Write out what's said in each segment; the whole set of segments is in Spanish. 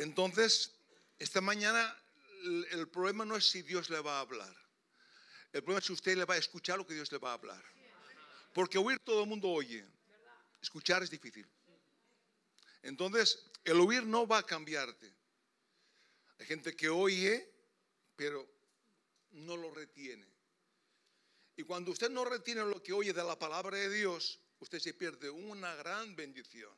Entonces, esta mañana el, problema no es si Dios le va a hablar. El problema es si usted le va a escuchar lo que Dios le va a hablar. Porque oír todo el mundo oye. Escuchar es difícil. Entonces, el oír no va a cambiarte. Hay gente que oye, pero no lo retiene. Y cuando usted no retiene lo que oye de la palabra de Dios, usted se pierde una gran bendición.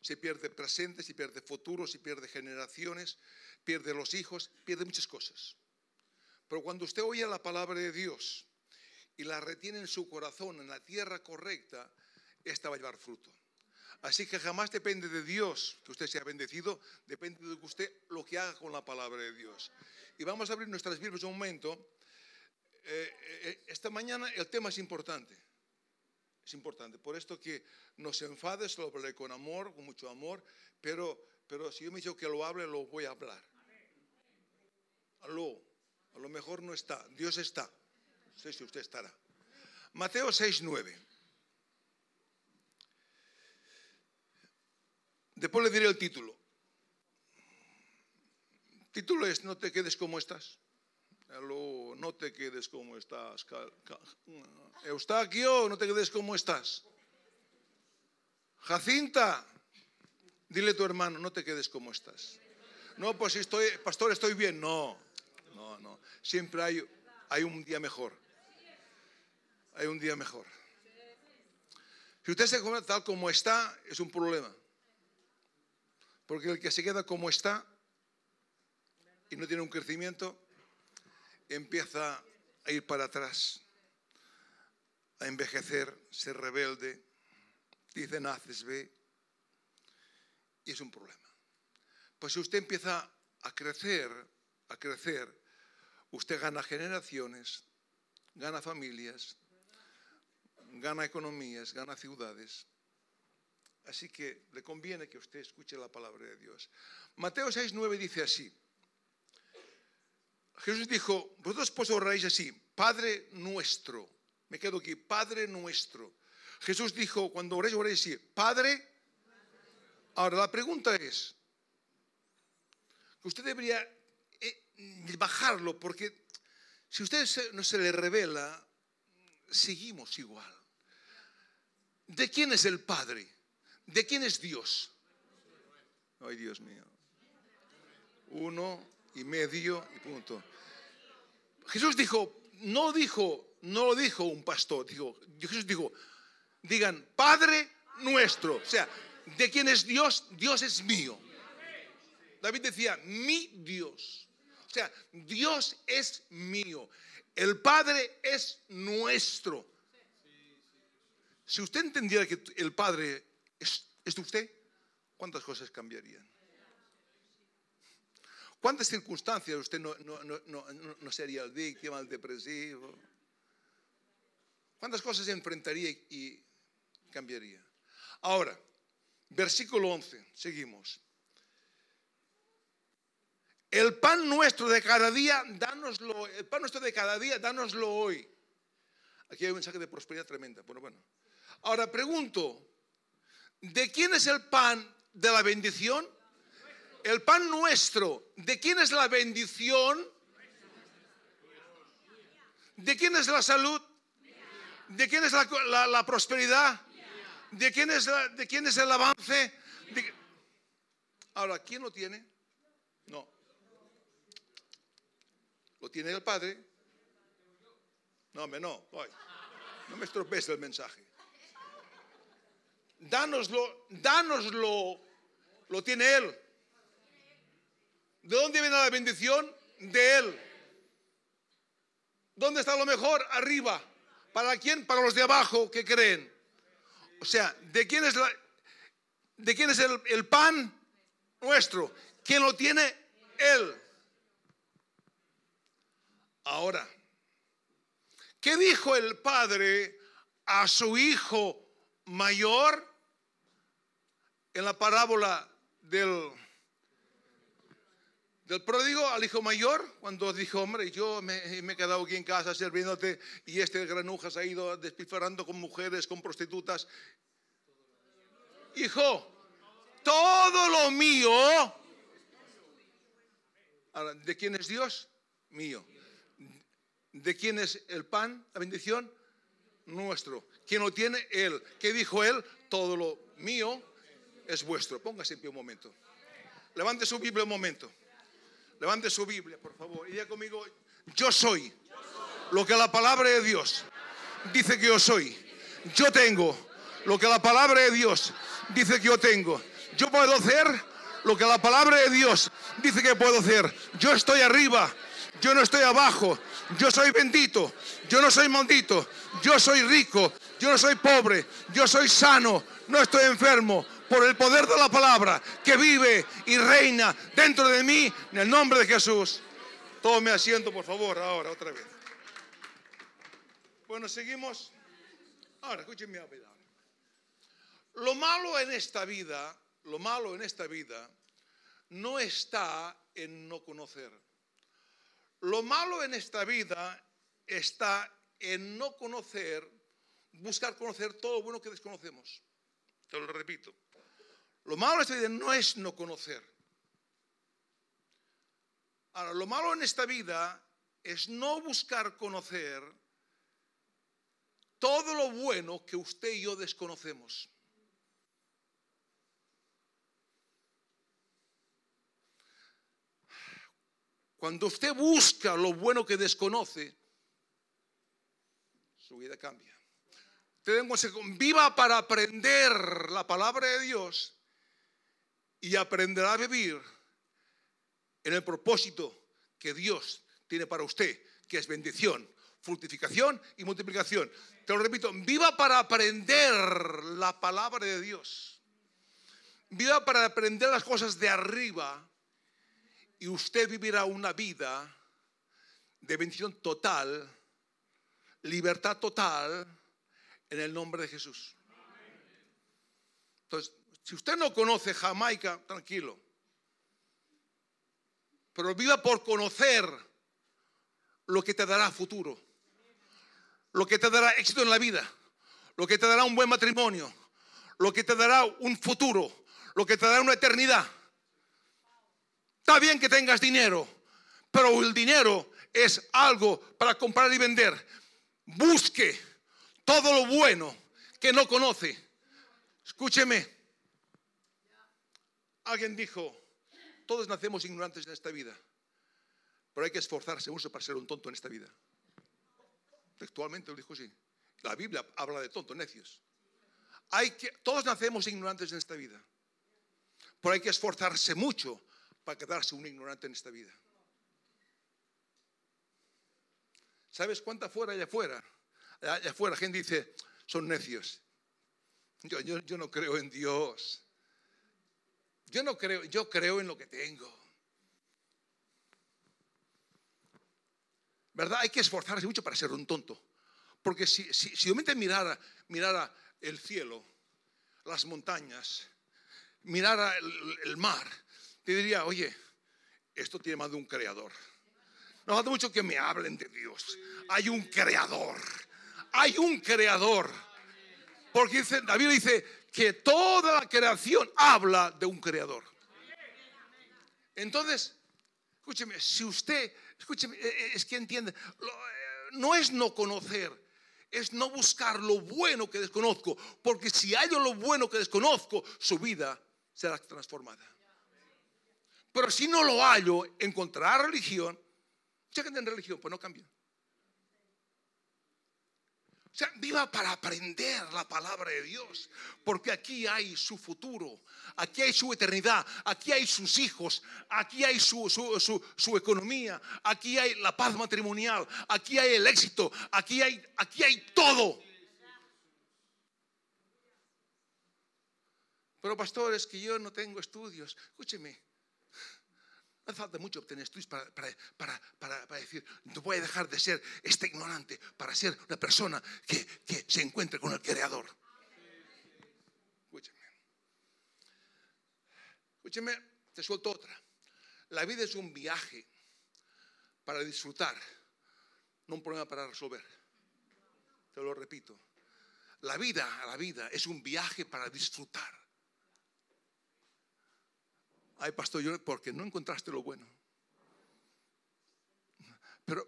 Se pierde presente, se pierde futuro, se pierde generaciones, pierde los hijos, pierde muchas cosas. Pero cuando usted oye la palabra de Dios y la retiene en su corazón, en la tierra correcta, esta va a llevar fruto. Así que jamás depende de Dios que usted sea bendecido, depende de usted lo que haga con la palabra de Dios. Y vamos a abrir nuestras Biblias un momento. Eh, eh, esta mañana el tema es importante. Es importante. Por esto que no se enfade, se lo hablaré con amor, con mucho amor. Pero, pero si yo me digo que lo hable, lo voy a hablar. Aló, a lo mejor no está. Dios está. No sé si usted estará. Mateo 6, 9. Después le diré el título. El título es No te quedes como estás. No te quedes como estás. Eustaquio, no te quedes como estás. Jacinta, dile a tu hermano, no te quedes como estás. No, pues estoy, pastor, estoy bien. No, no, no. Siempre hay, hay un día mejor. Hay un día mejor. Si usted se come tal como está, es un problema. Porque el que se queda como está y no tiene un crecimiento, empieza a ir para atrás, a envejecer, ser rebelde, dice naces, ve, y es un problema. Pues si usted empieza a crecer, a crecer, usted gana generaciones, gana familias, gana economías, gana ciudades, Así que le conviene que usted escuche la palabra de Dios. Mateo 6.9 dice así. Jesús dijo, vosotros pues oráis así, Padre nuestro. Me quedo aquí, Padre nuestro. Jesús dijo, cuando oréis, oréis así, Padre. Ahora la pregunta es, usted debería eh, bajarlo, porque si usted no se le revela, seguimos igual. ¿De quién es el Padre? ¿De quién es Dios? Ay, Dios mío. Uno y medio y punto. Jesús dijo, no dijo, no lo dijo un pastor, dijo, Jesús dijo, digan, Padre nuestro. O sea, ¿de quién es Dios? Dios es mío. David decía, mi Dios. O sea, Dios es mío. El Padre es nuestro. Si usted entendiera que el Padre ¿Es, de usted? ¿Cuántas cosas cambiarían? ¿Cuántas circunstancias usted no, sería el víctima, el depresivo? ¿Cuántas cosas enfrentaría y cambiaría? Ahora, versículo 11, seguimos. El pan nuestro de cada día, dánoslo, el pan nuestro de cada día, dánoslo hoy. Aquí hay un mensaje de prosperidad tremenda, pero bueno. Ahora pregunto, ¿De quién es el pan de la bendición? El pan nuestro. ¿De quién es la bendición? ¿De quién es la salud? ¿De quién es la, prosperidad? ¿De quién, es ¿De quién es el avance? Ahora, ¿quién lo tiene? No. ¿Lo tiene el Padre? No, me no. No me estropees el mensaje. Dánoslo, dánoslo, lo tiene Él. ¿De dónde viene la bendición? De Él. ¿Dónde está lo mejor? Arriba. ¿Para quién? Para los de abajo que creen. O sea, ¿de quién es, de quién es el, el pan? Nuestro. ¿Quién lo tiene? Él. Ahora, ¿qué dijo el padre a su hijo mayor? en la parábola del, del pródigo al hijo mayor, cuando dijo, hombre, yo me, he quedado aquí en casa sirviéndote y este granuja se ha ido despifarrando con mujeres, con prostitutas. Hijo, todo lo mío ¿de quién es Dios? Mío. ¿De quién es el pan, la bendición? Nuestro. ¿Quién lo tiene? Él. ¿Qué dijo él? Todo lo mío es vuestro. Póngase en pie un momento. Levante su Biblia un momento. Levante su Biblia, por favor. Y conmigo, yo soy lo que la palabra de Dios dice que yo soy. Yo tengo lo que la palabra de Dios dice que yo tengo. Yo puedo hacer lo que la palabra de Dios dice que puedo hacer. Yo estoy arriba, yo no estoy abajo. Yo soy bendito, yo no soy maldito. Yo soy rico, yo no soy pobre. Yo soy sano, no estoy enfermo. Por el poder de la palabra que vive y reina dentro de mí, en el nombre de Jesús. Tome asiento, por favor, ahora, otra vez. Bueno, seguimos. Ahora, escúchenme a ver. Lo malo en esta vida, lo malo en esta vida, no está en no conocer. Lo malo en esta vida está en no conocer, buscar conocer todo lo bueno que desconocemos. Te lo repito. Lo malo en esta vida no es no conocer. Ahora, lo malo en esta vida es no buscar conocer todo lo bueno que usted y yo desconocemos. Cuando usted busca lo bueno que desconoce, su vida cambia. viva para aprender la palabra de Dios y aprenderá a vivir en el propósito que Dios tiene para usted, que es bendición, fructificación y multiplicación. Te lo repito, viva para aprender la palabra de Dios. Viva para aprender las cosas de arriba y usted vivirá una vida de bendición total, libertad total en el nombre de Jesús. Entonces, si usted no conoce Jamaica, tranquilo. Pero viva por conocer lo que te dará futuro, lo que te dará éxito en la vida, lo que te dará un buen matrimonio, lo que te dará un futuro, lo que te dará una eternidad. Está bien que tengas dinero, pero el dinero es algo para comprar y vender. Busque todo lo bueno que no conoce. Escúcheme. Alguien dijo, todos nacemos ignorantes en esta vida, pero hay que esforzarse mucho para ser un tonto en esta vida. Textualmente lo dijo así. La Biblia habla de tontos, necios. Hay que, todos nacemos ignorantes en esta vida, pero hay que esforzarse mucho para quedarse un ignorante en esta vida. ¿Sabes cuánta fuera allá afuera? Allá afuera gente dice, son necios. Yo, yo, yo no creo en Dios. Yo no creo, yo creo en lo que tengo. ¿Verdad? Hay que esforzarse mucho para ser un tonto. Porque si, si, si yo mirara, mirara el cielo, las montañas, mirara el mar, te diría, oye, esto tiene más de un creador. No hace mucho que me hablen de Dios. Hay un creador. Hay un creador. Porque dice, David dice que toda la creación habla de un creador. Entonces, escúcheme, si usted, escúcheme, eh, eh, es que entiende, eh, no es no conocer, es no buscar lo bueno que desconozco, porque si hay lo bueno que desconozco, su vida será transformada. Pero si no lo hallo, encontrar religión. Gente en religión, pues no cambia. O sea, viva para aprender la palabra de Dios, porque aquí hay su futuro, aquí hay su eternidad, aquí hay sus hijos, aquí hay su, su, su, economía, aquí hay la paz matrimonial, aquí hay el éxito, aquí hay, aquí hay todo. Pero pastor, es que yo no tengo estudios. Escúcheme, no falta mucho obtener estudios para, para, para, para, decir, no voy a dejar de ser este ignorante para ser una persona que, que se encuentre con el Creador. Escúcheme. Escúcheme, te suelto otra. La vida es un viaje para disfrutar, no un problema para resolver. Te lo repito. La vida, la vida es un viaje para disfrutar ay pastor, yo porque no encontraste lo bueno. pero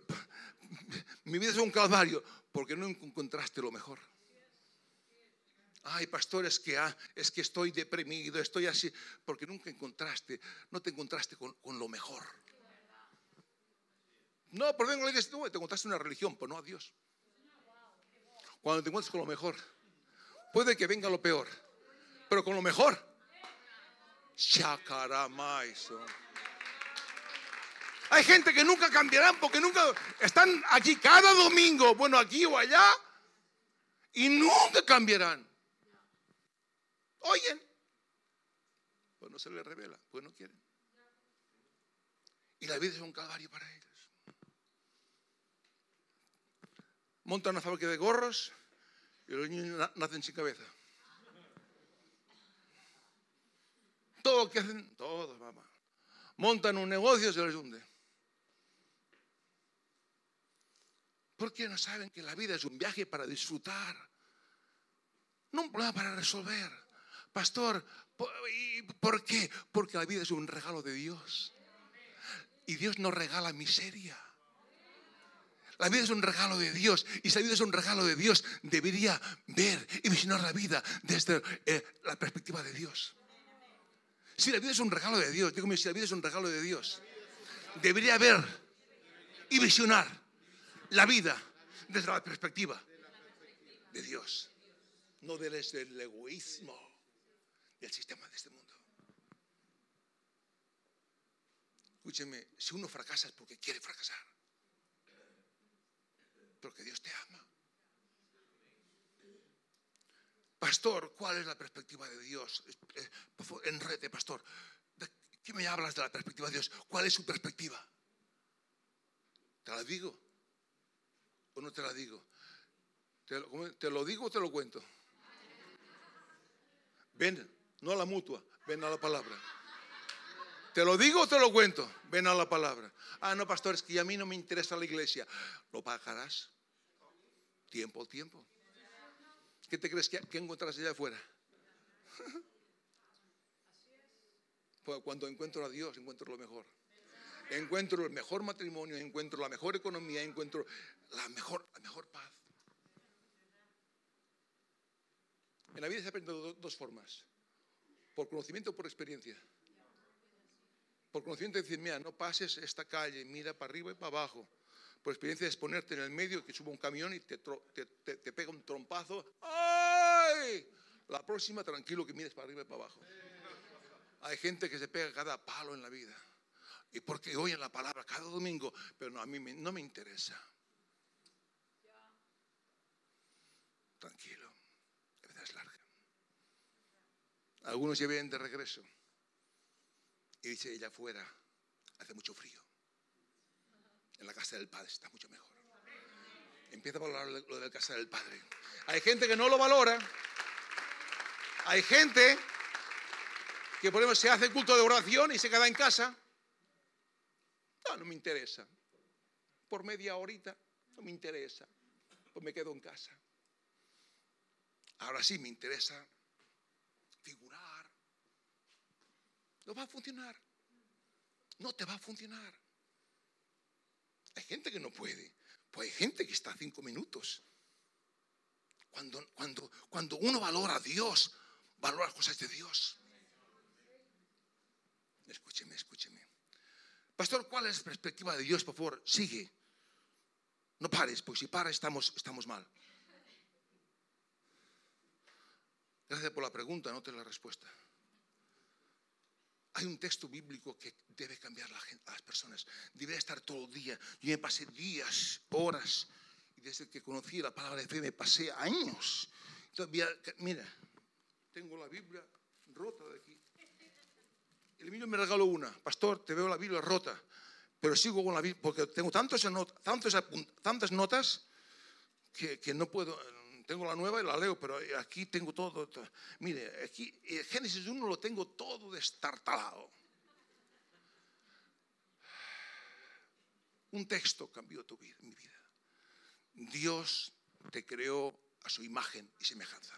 mi vida es un calvario porque no encontraste lo mejor. Ay, pastor, es que, ah, es que estoy deprimido, estoy así, porque nunca encontraste, no te encontraste con, lo mejor. No, por vengo no, te encontraste una religión, pero no a Dios. Cuando te encuentres con lo mejor, puede que venga lo peor, pero con lo mejor. Hay gente que nunca cambiarán porque nunca están aquí cada domingo, bueno, aquí o allá, y nunca cambiarán. Oyen, pues no se les revela, pues no quieren. Y la vida es un calvario para ellos. Montan una fábrica de gorros y los niños nacen sin cabeza. Todo lo que hacen, todo, mamá. Montan un negocio y se les hunde. Porque no saben que la vida es un viaje para disfrutar, no un problema para resolver. Pastor, ¿por qué? Porque la vida es un regalo de Dios. Y Dios no regala miseria. La vida es un regalo de Dios. Y si la vida es un regalo de Dios, debería ver y visionar la vida desde eh, la perspectiva de Dios. Si la vida es un regalo de Dios, dígame si la vida es un regalo de Dios, debería ver y visionar la vida desde la perspectiva de Dios, no desde el egoísmo del sistema de este mundo. Escúcheme, si uno fracasa es porque quiere fracasar, porque Dios te ama. Pastor, ¿cuál es la perspectiva de Dios? Eh, enrete, pastor. qué me hablas de la perspectiva de Dios? ¿Cuál es su perspectiva? Te la digo o no te la digo? ¿Te, lo digo o te lo cuento? Ven, no a la mutua, ven a la palabra. ¿Te lo digo o te lo cuento? Ven a la palabra. Ah, no, pastor, es que a mí no me interesa la iglesia. Lo pagarás. Tiempo al tiempo. ¿Qué te crees que, que encontrarás allá afuera? Pues cuando encuentro a Dios, encuentro lo mejor encuentro el mejor matrimonio, encuentro la mejor economía, encuentro la mejor, la mejor paz. En la vida se aprende de dos formas, por conocimiento o por experiencia. Por conocimiento decir, mira, no pases esta calle, mira para arriba y para abajo. Por experiencia es ponerte en el medio, que suba un camión y te, te pega un trompazo. ¡Ay! La próxima, tranquilo que mires para arriba y para abajo. Hay gente que se pega cada palo en la vida. Y porque oyen la palabra cada domingo, pero no, a mí no me interesa. Tranquilo, la vida es larga. Algunos ya vienen de regreso y dice ella afuera, hace mucho frío. En la casa del Padre está mucho mejor. Empieza a valorar lo de la casa del Padre. Hay gente que no lo valora. Hay gente que por ejemplo se hace culto de oración y se queda en casa no, no me interesa. Por media horita, no me interesa. Pues me quedo en casa. Ahora sí me interesa figurar. No va a funcionar. No te va a funcionar. Hay gente que no puede. Pues hay gente que está cinco minutos. Cuando, cuando, cuando uno valora a Dios, valora las cosas de Dios. Escúcheme, escúcheme. Pastor, ¿cuál es la perspectiva de Dios? Por favor, sigue. No pares, porque si paras estamos, estamos mal. Gracias por la pregunta, no te la respuesta. Hay un texto bíblico que debe cambiar a las personas. Debe estar todo el día. Yo me pasé días, horas, y desde que conocí la palabra de fe me pasé años. Todavía, mira, tengo la Biblia rota de aquí. El niño me regaló una. Pastor, te veo la Biblia rota, pero sigo con la Biblia porque tengo tantas, tantas notas que, que, no puedo. Tengo la nueva y la leo, pero aquí tengo todo. Mire, aquí Génesis 1 lo tengo todo destartalado. Un texto cambió tu vida, mi vida. Dios te creó a su imagen y semejanza.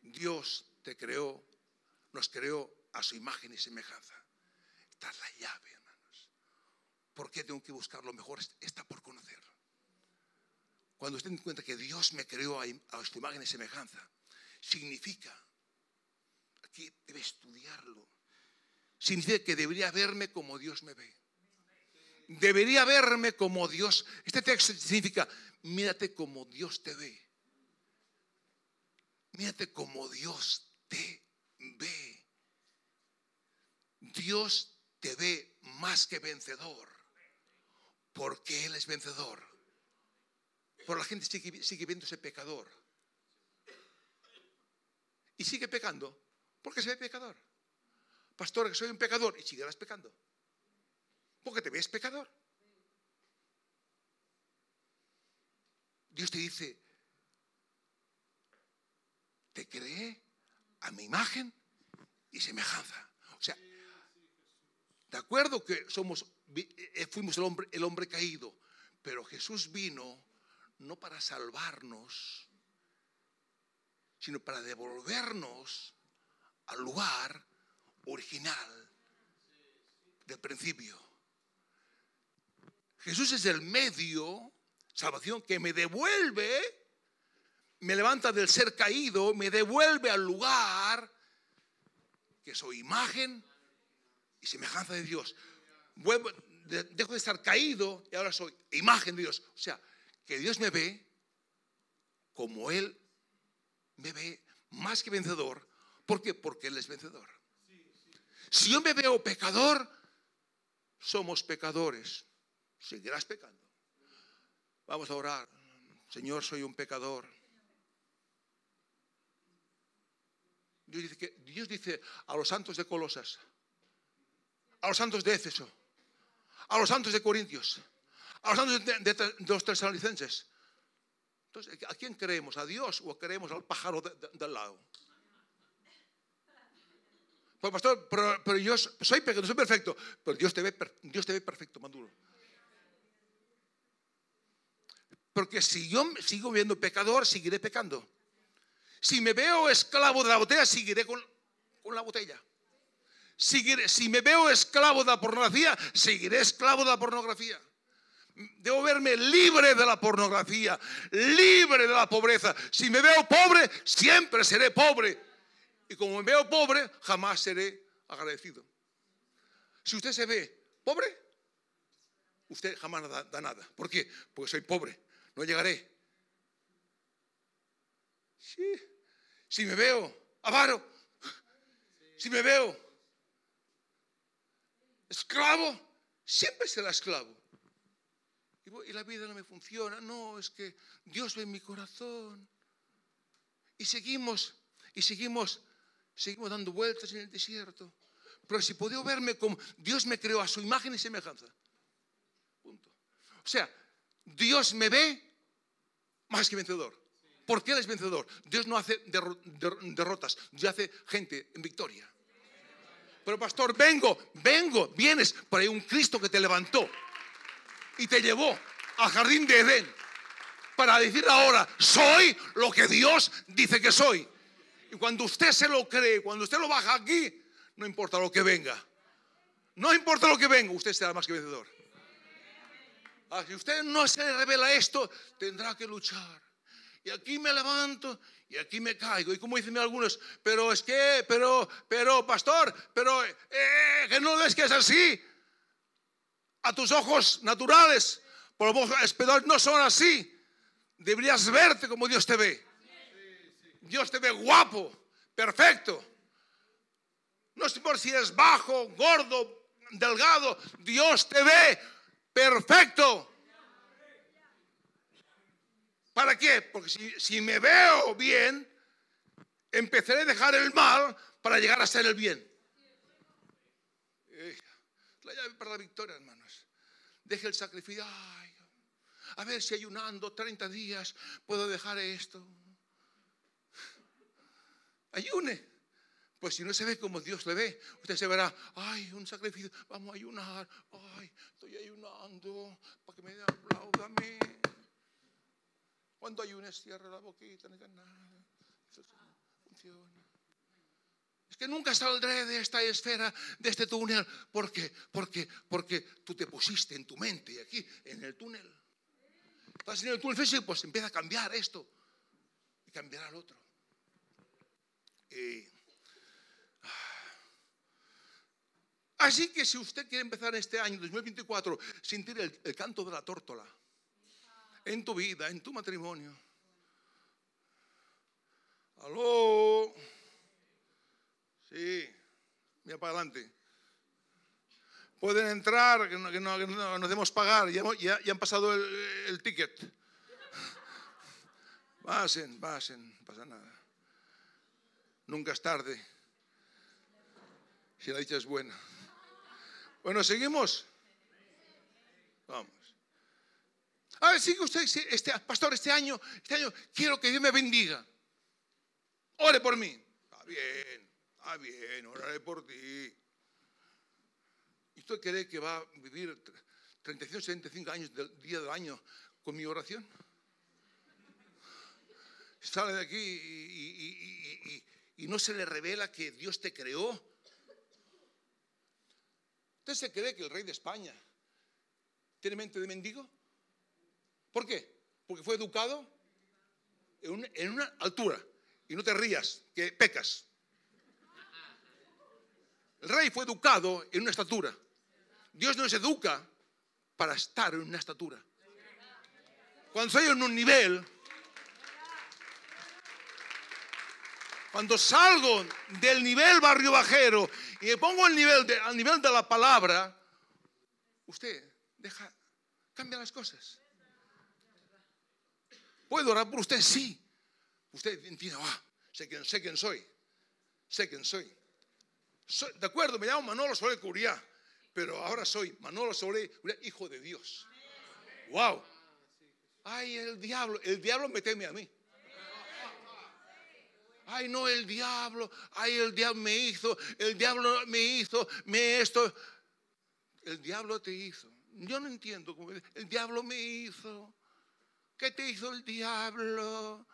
Dios te creó, nos creó a su imagen y semejanza. Esta es la llave, hermanos. ¿Por qué tengo que buscar lo mejor? Está por conocer. Cuando usted encuentra que Dios me creó a, a su imagen y semejanza, significa, aquí debe estudiarlo, significa que debería verme como Dios me ve. Debería verme como Dios. Este texto significa, mírate como Dios te ve. Mírate como Dios te ve. Dios te ve más que vencedor, porque Él es vencedor. Pero la gente sigue, sigue viéndose pecador. Y sigue pecando, porque se ve pecador. Pastor, que soy un pecador, y seguirás pecando. Porque te ves pecador. Dios te dice, te creé a mi imagen y semejanza. O sea, de acuerdo que somos, eh, fuimos el hombre, el hombre caído, pero Jesús vino no para salvarnos, sino para devolvernos al lugar original del principio. Jesús es el medio, salvación, que me devuelve, me levanta del ser caído, me devuelve al lugar que soy imagen y semejanza de Dios. dejo de estar caído y ahora soy imagen de Dios. O sea, que Dios me ve como Él me ve más que vencedor. ¿Por qué? Porque Él es vencedor. Si yo me veo pecador, somos pecadores seguirás pecando. Vamos a orar. Señor, soy un pecador. Dios dice, que, Dios dice a los santos de Colosas, a los santos de Éfeso, a los santos de Corintios, a los santos de, los tesalonicenses. Entonces, ¿a quién creemos? ¿A Dios o creemos al pájaro del lado? Pues pastor, pero, yo soy pecador, soy perfecto, pero Dios te ve, Dios te ve perfecto, Maduro. Porque si yo sigo viendo pecador, seguiré pecando. Si me veo esclavo de la botella, seguiré con, la botella. si me veo esclavo de la pornografía, seguiré esclavo de la pornografía. Debo verme libre de la pornografía, libre de la pobreza. Si me veo pobre, siempre seré pobre. Y como me veo pobre, jamás seré agradecido. Si usted se ve pobre, usted jamás da, da nada. ¿Por qué? Porque soy pobre no llegaré. Sí. Si me veo avaro, si me veo esclavo, siempre será esclavo. Y la vida no me funciona. No, es que Dios ve en mi corazón. Y seguimos, y seguimos, seguimos dando vueltas en el desierto. Pero si puedo verme como Dios me creó a su imagen y semejanza. Punto. O sea, Dios me ve más que vencedor. ¿Por qué Él es vencedor? Dios no hace derrotas, Dios hace gente en victoria. Pero pastor, vengo, vengo, vienes, pero hay un Cristo que te levantó y te llevó al jardín de Edén para decir ahora, soy lo que Dios dice que soy. Y cuando usted se lo cree, cuando usted lo baja aquí, no importa lo que venga. No importa lo que venga, usted será más que vencedor. Ah, si usted no se revela esto, tendrá que luchar. Y aquí me levanto y aquí me caigo. Y como dicen algunos, pero es que, pero, pero, pastor, pero, eh, que no ves que es así. A tus ojos naturales, por los no son así. Deberías verte como Dios te ve. Dios te ve guapo, perfecto. No es por si eres bajo, gordo, delgado. Dios te ve perfecto. ¿Para qué? Porque si, me veo bien, empezaré a dejar el mal para llegar a ser el bien. La llave para la victoria, hermanos. Deje el sacrificio. a ver si ayunando 30 días puedo dejar esto. Ayune. Pues si no se ve como Dios le ve, usted se verá, ay, un sacrificio, vamos a ayunar, ay, estoy ayunando, para que me aplaudame. Cuando ayunes, cierra la boquita, no digas nada. Eso funciona. Que nunca saldré de esta esfera, de este túnel, porque, porque, porque tú te pusiste en tu mente aquí, en el túnel. Estás en el túnel físico, pues empieza a cambiar esto y cambiará al otro. Ah. así que si usted quiere empezar este año 2024, sentir el, el canto de la tórtola en tu vida, en tu matrimonio. Aló. Sí, mira para adelante. Pueden entrar, que no, que no, debemos pagar, ya, han pasado el, el ticket. Pasen, pasen, no pasa nada. Nunca es tarde. Si la dicha es buena. Bueno, seguimos. Vamos. A ver, sigue usted, este, pastor, este año, este año quiero que Dios me bendiga. Ore por mí. Está bien. Ah, bien, oraré por ti. ¿Y usted cree que va a vivir 35, 75 años del día del año con mi oración? Sale de aquí y, no se le revela que Dios te creó. ¿Usted se cree que el rey de España tiene mente de mendigo? ¿Por qué? Porque fue educado en una altura. Y no te rías, que pecas. El rey fue educado en una estatura. Dios nos educa para estar en una estatura. Cuando estoy en un nivel, cuando salgo del nivel barrio bajero y me pongo al nivel de, al nivel de la palabra, usted deja, cambia las cosas. ¿Puedo orar por usted? Sí. Usted entiende, ah, sé, quién, sé quién soy, sé quién soy de acuerdo, me llamo Manolo Soler Curiá, pero ahora soy Manolo Soler hijo de Dios. Wow. Ay, el diablo, el diablo me teme a mí. Ay, no, el diablo, ay, el diablo me hizo, el diablo me hizo, me esto. El diablo te hizo. Yo no entiendo cómo el diablo me hizo. ¿Qué te hizo el diablo?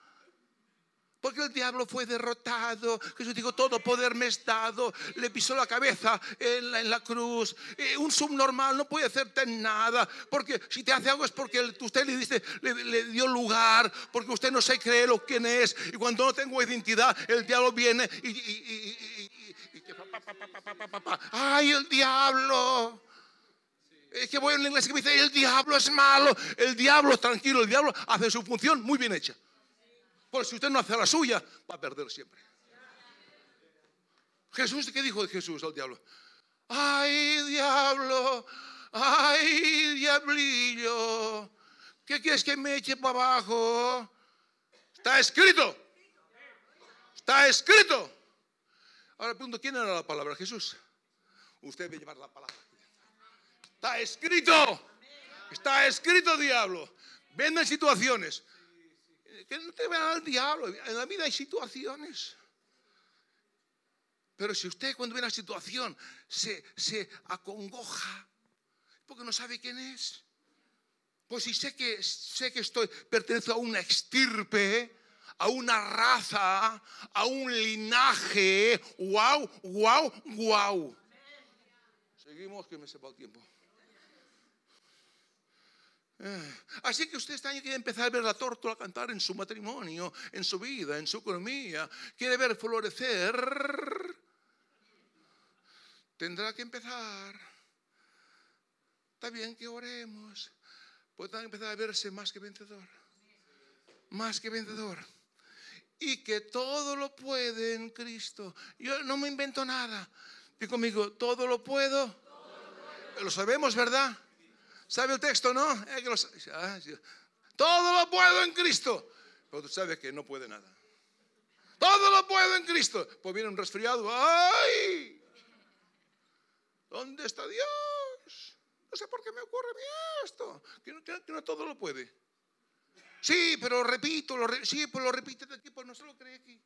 Porque el diablo fue derrotado. Jesús dijo, todo poder me es dado. Le pisó la cabeza en la, cruz. Eh, un subnormal no puede hacerte nada. Porque si te hace algo es porque usted le, dice, le, dio lugar. Porque usted no se cree lo que es. Y cuando no tengo identidad, el diablo viene y... ¡Ay, el diablo! Es que voy en la iglesia que me dice, el diablo es malo. El diablo, tranquilo, el diablo hace su función muy bien hecha. Porque si usted no hace la suya, va a perder siempre. Jesús, ¿qué dijo Jesús al diablo? Ay, diablo, ay, diablillo, ¿qué quieres que me eche para abajo? Está escrito. Está escrito. Ahora pregunto, ¿quién era la palabra? Jesús. Usted debe llevar la palabra. Está escrito. Está escrito, diablo. Venden situaciones que no te vean al diablo. En la vida hay situaciones. Pero si usted cuando ve una situación se, se acongoja porque no sabe quién es, pues si sé que, sé que estoy, pertenezco a una estirpe, a una raza, a un linaje, wow, wow, wow. Seguimos que me sepa el tiempo. Eh, así que usted este año quiere empezar a ver la tórtola cantar en su matrimonio, en su vida, en su economía. Quiere ver florecer. Tendrá que empezar. Está bien que oremos. Puede empezar a verse más que vencedor. Más que vencedor. Y que todo lo puede en Cristo. Yo no me invento nada. Digo conmigo, todo lo puedo. Todo lo, puedo. lo sabemos, ¿verdad? ¿Sabe el texto, no? Ah, todo lo puedo en Cristo. Pero tú sabes que no puede nada. Todo lo puedo en Cristo. Pues viene un resfriado. ¡Ay! ¿Dónde está Dios? No sé por qué me ocurre esto. Que no, todo lo puede. Sí, pero repito, lo sí, pues lo repite de aquí, pues no se lo cree aquí.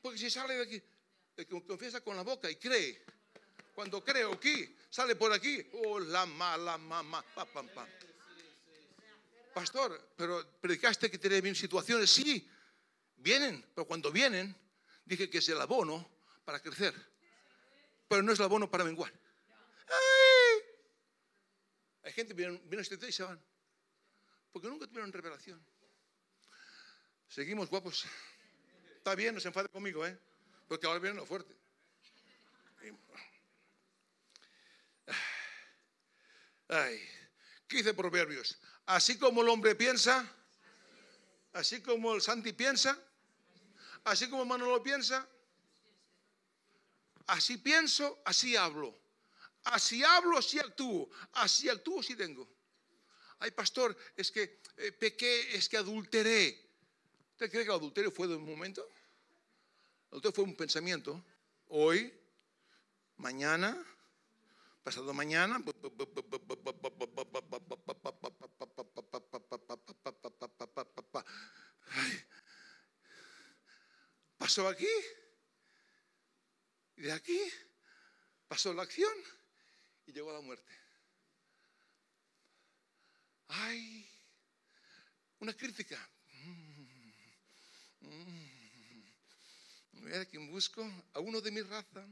Porque si sale de aquí, confiesa con la boca y cree cuando creo aquí, sale por aquí. Oh, la mala mamá. pam, pam. Pastor, pero predicaste que tiene bien situaciones. Sí, vienen, pero cuando vienen, Dije que es el abono para crecer, pero no es el abono para menguar. ¡Ay! Hay gente que viene, a este y se van, porque nunca tuvieron revelación. Seguimos guapos. Está bien, no se enfade conmigo, ¿eh? Porque ahora viene lo fuerte. Ay, ¿qué dice Proverbios? Así como el hombre piensa, así como el Santi piensa, así como Manolo piensa, así pienso, así hablo. Así hablo, así actúo. Así actúo, así tengo. Ay, pastor, es que eh, pequé, es que adulteré. ¿Usted cree que el adulterio fue de un momento? El adulterio fue un pensamiento. Hoy, mañana, pasado mañana. Pasó aquí. Y de aquí pasó la acción y llegó a la muerte. Ay, una crítica. Mira quién busco, a uno de mi raza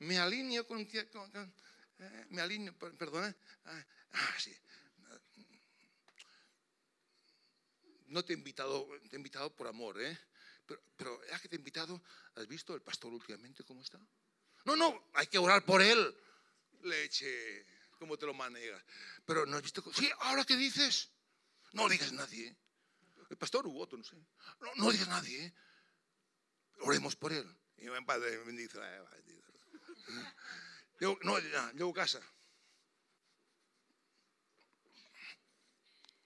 me alineo con, eh, me alineo, perdona, ah, ah, sí. No te he invitado, te he invitado por amor, ¿eh? Pero, pero ya que te he invitado, ¿has visto el pastor últimamente cómo está? No, no, hay que orar por él. Leche, ¿cómo te lo manejas? Pero no has visto. Sí, ahora qué dices. No digas nadie. El pastor u otro, no sé. No, no digas nadie. ¿eh? Oremos por él. Y mi padre bendice. Llego, no, ya, llego a casa.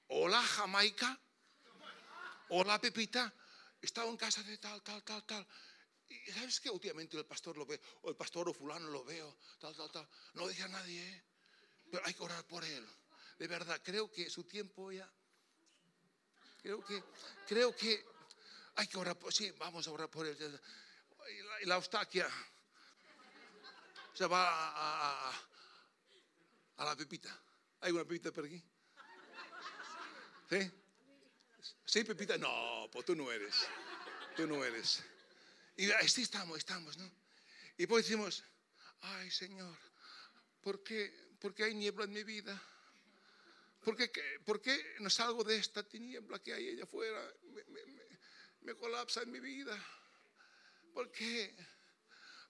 Hola Jamaica. Hola Pepita. Estaba en casa de tal, tal, tal, tal. Y sabes que últimamente el pastor lo ve, o el pastor o fulano lo veo, tal, tal, tal. No dice a nadie, ¿eh? pero hay que orar por él. De verdad, creo que su tiempo ya. Creo que, creo que hay que orar por, sí, vamos a orar por él. Y la, y la Eustaquia, se va a, a, la Pepita. ¿Hay una Pepita por aquí? ¿Sí? ¿Sí, Pepita? No, pues tú no eres. Tú no eres. Y así estamos, estamos, ¿no? Y pues decimos, ay Señor, ¿por qué, ¿por qué hay niebla en mi vida? ¿Por qué, ¿Por qué, no salgo de esta tiniebla que hay allá afuera? Me, me, me colapsa en mi vida. ¿Por qué?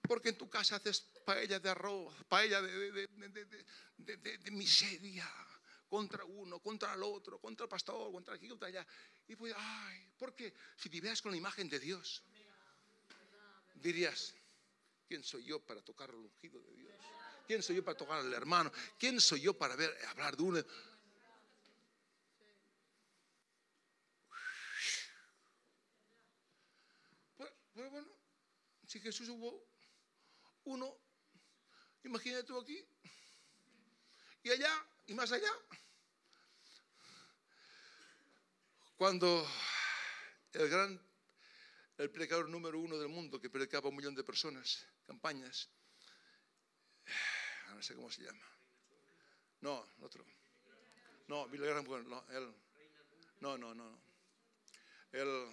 Porque en tu casa haces paella de arroz, paella de, miseria contra uno, contra el otro, contra el pastor, contra aquí, contra allá. Y pues, ay, porque si vivieras con la imagen de Dios, dirías, ¿quién soy yo para tocar el ungido de Dios? ¿Quién soy yo para tocar al hermano? ¿Quién soy yo para ver, hablar de uno? Pues, pues bueno, si Jesús hubo uno, imagínate tú aquí, y allá, y más allá. Cuando el gran, el predicador número uno del mundo, que predicaba a un millón de personas, campañas, no sé cómo se llama. No, otro. No, Billy Graham, no, él. No, no, no. El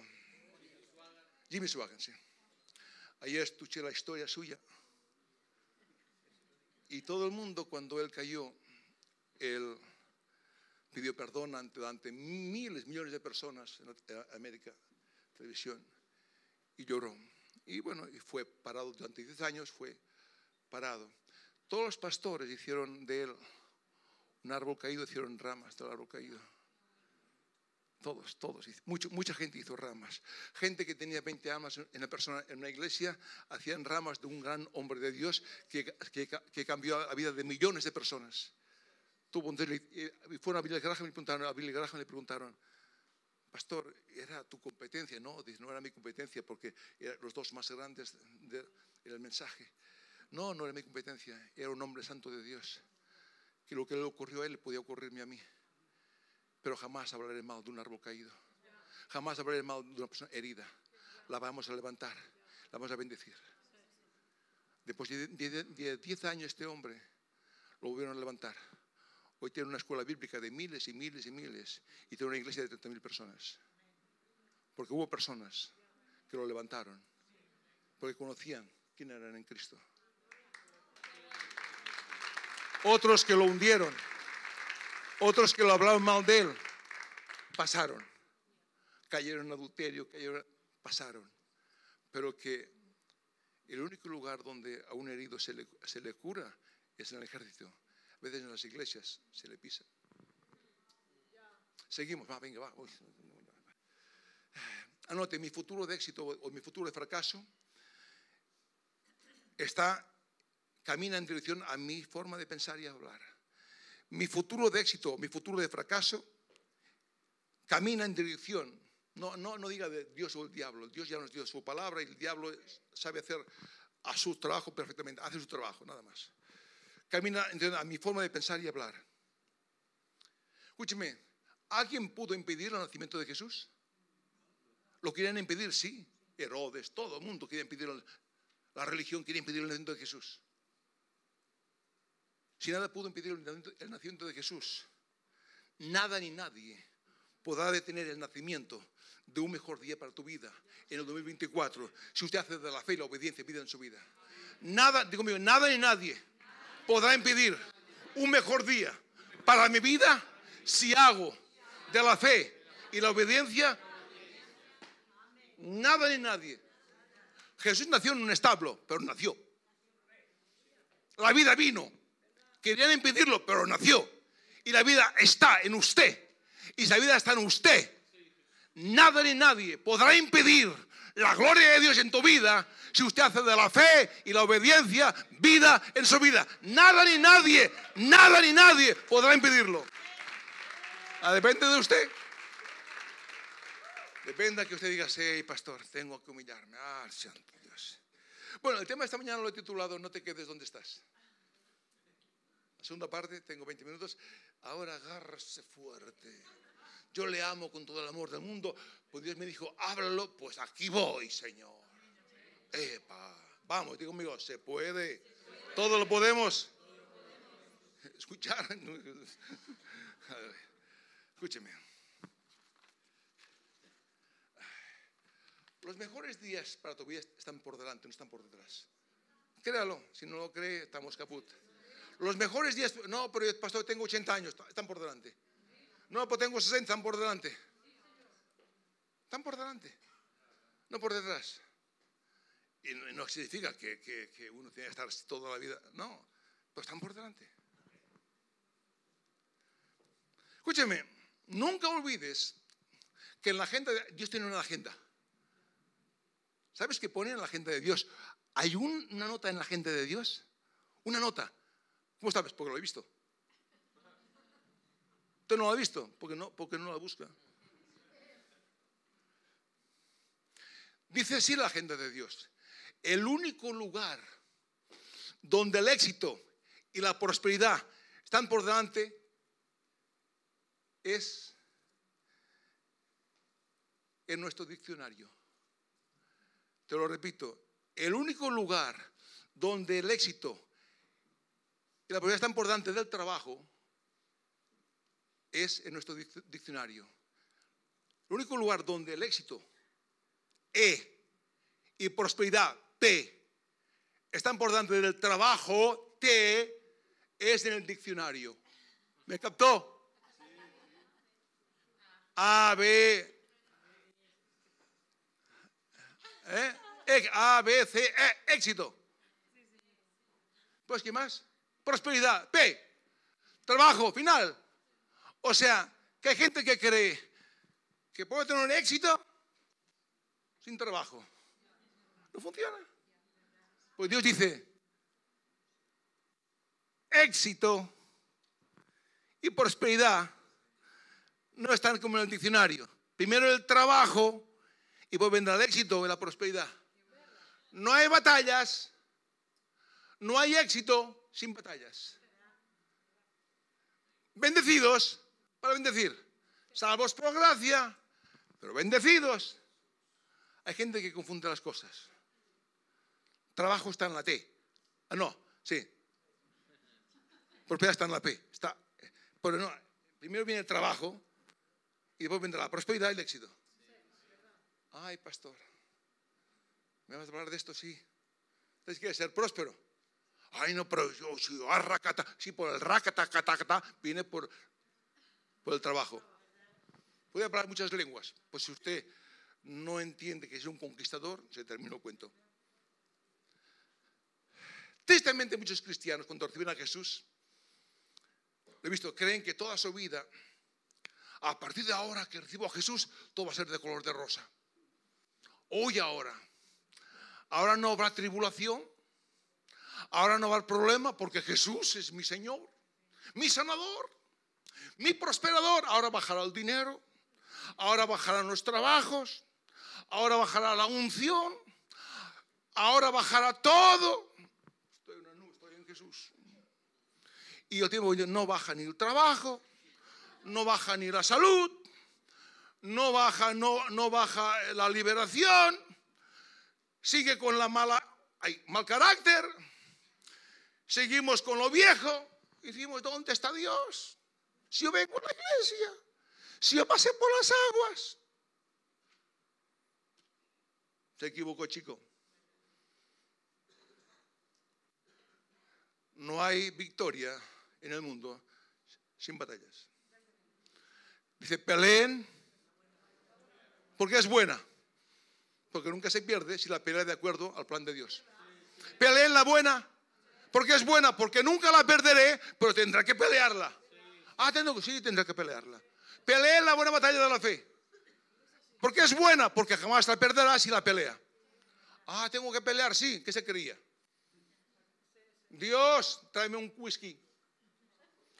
Jimmy Swaggart, sí. Ayer escuché la historia suya. Y todo el mundo cuando él cayó, él pidió perdón ante, miles, millones de personas en América, televisión, y lloró. Y bueno, y fue parado durante 10 años, fue parado. Todos los pastores hicieron de él un árbol caído, hicieron ramas del árbol caído. Todos, todos. Mucha gente hizo ramas. Gente que tenía 20 almas en una, persona, en una iglesia hacían ramas de un gran hombre de Dios que, que, cambió la vida de millones de personas. Tuvo fueron a Billy Graham y le preguntaron, a Billy Graham le preguntaron, pastor, ¿era tu competencia? No, no era mi competencia porque eran los dos más grandes del mensaje. No, no era mi competencia, era un hombre santo de Dios. Que lo que le ocurrió a él podía ocurrirme a mí. Pero jamás hablaré mal de un árbol caído. Jamás hablaré mal de una persona herida. La vamos a levantar, la vamos a bendecir. Después de 10 años este hombre lo volvieron a levantar. Hoy tiene una escuela bíblica de miles y miles y miles y tiene una iglesia de 30.000 personas. Porque hubo personas que lo levantaron, porque conocían quién eran en Cristo. Otros que lo hundieron, otros que lo hablaban mal de él, pasaron. Cayeron en adulterio, cayeron, pasaron. Pero que el único lugar donde a un herido se le, se le cura es en el ejército. A veces en las iglesias se le pisa. Seguimos, va, venga, va. Anote, mi futuro de éxito o mi futuro de fracaso está, camina en dirección a mi forma de pensar y hablar. Mi futuro de éxito, mi futuro de fracaso, camina en dirección. No, no, no diga de Dios o el diablo. Dios ya nos dio su palabra y el diablo sabe hacer a su trabajo perfectamente. Hace su trabajo, nada más. Camina a mi forma de pensar y hablar. Escúcheme, ¿alguien pudo impedir el nacimiento de Jesús? Lo querían impedir, sí. Herodes, todo el mundo quería impedir, la religión quería impedir el nacimiento de Jesús. Si nada pudo impedir el nacimiento de Jesús, nada ni nadie podrá detener el nacimiento de un mejor día para tu vida en el 2024 si usted hace de la fe y la obediencia vida en su vida. Nada, digo mío, nada ni nadie podrá impedir un mejor día para mi vida si hago de la fe y la obediencia nada ni nadie. Jesús nació en un establo, pero nació. La vida vino. Querían impedirlo, pero nació. Y la vida está en usted. Y la vida está en usted, nada ni nadie podrá impedir la gloria de Dios en tu vida si usted hace de la fe y la obediencia vida en su vida. Nada ni nadie, nada ni nadie podrá impedirlo. Ah, depende de usted. Depende de que usted diga, sí, pastor, tengo que humillarme. Ah, santo Dios. Bueno, el tema de esta mañana lo he titulado No te quedes donde estás. Segunda parte, tengo 20 minutos. Ahora agárrese fuerte. Yo le amo con todo el amor del mundo. Pues Dios me dijo, háblalo, pues aquí voy, Señor. Epa, vamos, digo conmigo, se puede. Todo lo podemos. Escuchar. Escúcheme. Los mejores días para tu vida están por delante, no están por detrás. Créalo, si no lo cree, estamos caput. Los mejores días, no, pero pastor, tengo 80 años, están por delante. No, pues tengo 60, están por delante. Están por delante, no por detrás. Y no, significa que, uno tiene que estar toda la vida, no, pero están por delante. Escúcheme, nunca olvides que en la agenda, Dios tiene una agenda. ¿Sabes qué pone en la agenda de Dios? ¿Hay una nota en la agenda de Dios? Una nota. ¿Cómo sabes? Porque lo he visto. ¿Usted no lo ha visto? Porque no, porque no la busca. Dice así la agenda de Dios. El único lugar donde el éxito y la prosperidad están por delante es en nuestro diccionario. Te lo repito, el único lugar donde el éxito y la prosperidad están por delante del trabajo es en nuestro diccionario. El único lugar donde el éxito, E, y prosperidad, P, están por delante del trabajo, T, es en el diccionario. ¿Me captó? A, B, ¿eh? A, B, C, E, éxito. Pues, ¿qué más? Prosperidad, P, trabajo, final. O sea, que hay gente que cree que puede tener un éxito sin trabajo. No funciona. Pues Dios dice, éxito y prosperidad no están como en el diccionario. Primero el trabajo y después vendrá el éxito y la prosperidad. No hay batallas, no hay éxito sin batallas. Bendecidos para bendecir. Salvos por gracia, pero bendecidos. Hay gente que confunde las cosas. Trabajo está en la T. Ah, no, sí. Prosperidad está en la P. Está, primero viene el trabajo y después vendrá la prosperidad y el éxito. Ay, pastor. ¿Me vas a hablar de esto? Sí. Entonces quiere ser próspero. Ay, no, pero yo, si arracata, sí, por el racata, cata, viene por, por el trabajo. Puede hablar muchas lenguas. Pues si usted no entiende que es un conquistador, se terminó el cuento. Tristemente muchos cristianos cuando reciben a Jesús, he visto, creen que toda su vida, a partir de ahora que recibo a Jesús, todo va a ser de color de rosa. Hoy ahora. Ahora no habrá tribulación. Ahora no habrá problema porque Jesús es mi Señor, mi sanador, mi prosperador. Ahora bajará el dinero. Ahora bajarán los trabajos. Ahora bajará la unción. Ahora bajará todo. Estoy en una nube, estoy en Jesús. Y yo tiempo no baja ni el trabajo, no baja ni la salud, no baja, no, no baja la liberación, sigue con la mala, hay mal carácter, seguimos con lo viejo y decimos, ¿dónde está Dios? Si yo vengo a la iglesia, si yo pasé por las aguas. Se equivocó, chico. No hay victoria en el mundo sin batallas. Dice, peleen porque es buena. Porque nunca se pierde si la pelea de acuerdo al plan de Dios. Peleen la buena porque es buena, porque nunca la perderé, pero tendrá que pelearla. Ah, tengo, sí, tendrá que pelearla. Peleen la buena batalla de la fe. Porque es buena, porque jamás la perderá si la pelea. Ah, tengo que pelear, sí, ¿qué se creía? Dios, tráeme un whisky.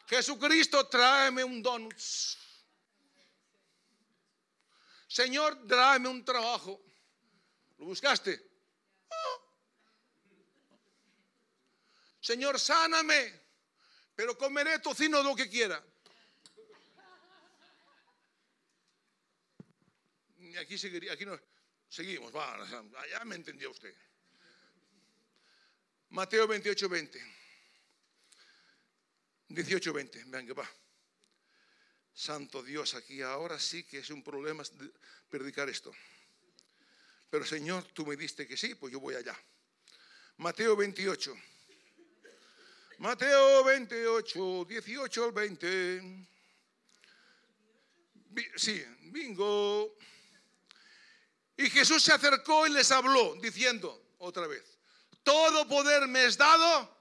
Jesucristo, tráeme un donut. Señor, tráeme un trabajo. ¿Lo buscaste? Señor, sáname, pero comeré tocino lo que quiera. Y aquí, seguiría, aquí no, seguimos, va, ya me entendió usted. Mateo 28, 20. 18, 20, vean que va. Santo Dios, aquí ahora sí que es un problema predicar esto. Pero Señor, tú me diste que sí, pues yo voy allá. Mateo 28. Mateo 28, 18 al 20. Sí, bingo. Y Jesús se acercó y les habló, diciendo otra vez, todo poder me es dado,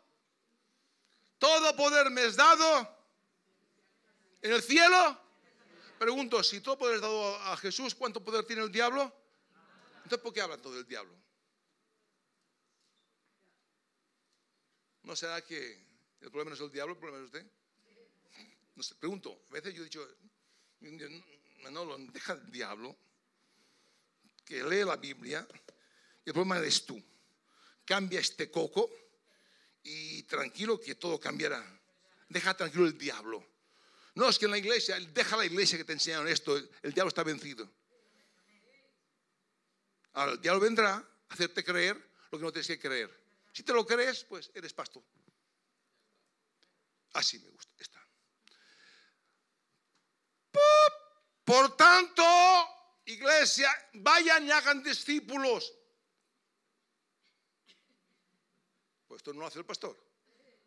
todo poder me es dado en el cielo. Pregunto, si todo poder es dado a Jesús, ¿cuánto poder tiene el diablo? Entonces, ¿por qué hablan todo del diablo? ¿No será que el problema no es el diablo, el problema es usted? No sé, pregunto, a veces yo he dicho, lo deja el diablo, que lee la Biblia, y el problema eres tú. Cambia este coco y tranquilo que todo cambiará. Deja tranquilo el diablo. No, es que en la iglesia, deja la iglesia que te enseñaron esto, el diablo está vencido. Ahora, el diablo vendrá a hacerte creer lo que no tienes que creer. Si te lo crees, pues eres pasto. Así me gusta. Está. Por tanto, iglesia, vayan y hagan discípulos. Pues esto no lo hace el pastor.